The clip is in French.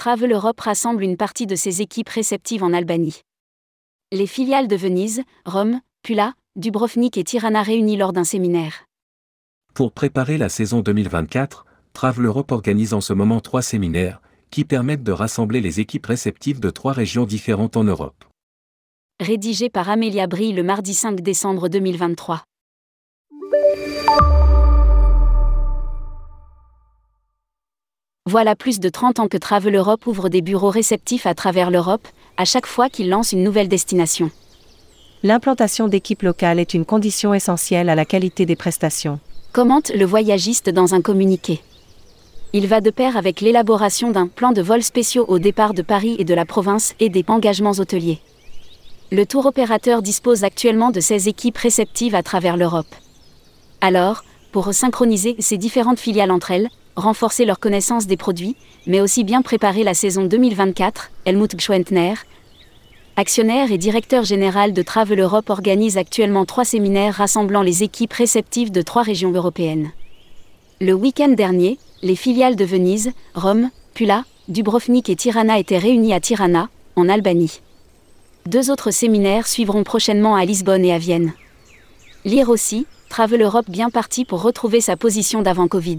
Travel Europe rassemble une partie de ses équipes réceptives en Albanie. Les filiales de Venise, Rome, Pula, Dubrovnik et Tirana réunies lors d'un séminaire. Pour préparer la saison 2024, Travel Europe organise en ce moment trois séminaires, qui permettent de rassembler les équipes réceptives de trois régions différentes en Europe. Rédigé par Amélia Brie le mardi 5 décembre 2023. Voilà plus de 30 ans que Travel Europe ouvre des bureaux réceptifs à travers l'Europe, à chaque fois qu'il lance une nouvelle destination. L'implantation d'équipes locales est une condition essentielle à la qualité des prestations. Commente le voyagiste dans un communiqué. Il va de pair avec l'élaboration d'un plan de vols spéciaux au départ de Paris et de la province et des engagements hôteliers. Le tour opérateur dispose actuellement de 16 équipes réceptives à travers l'Europe. Alors, pour synchroniser ces différentes filiales entre elles, renforcer leur connaissance des produits, mais aussi bien préparer la saison 2024, Helmut Gschwentner, actionnaire et directeur général de Travel Europe organise actuellement trois séminaires rassemblant les équipes réceptives de trois régions européennes. Le week-end dernier, les filiales de Venise, Rome, Pula, Dubrovnik et Tirana étaient réunies à Tirana, en Albanie. Deux autres séminaires suivront prochainement à Lisbonne et à Vienne. Lire aussi, Travel Europe bien parti pour retrouver sa position d'avant Covid.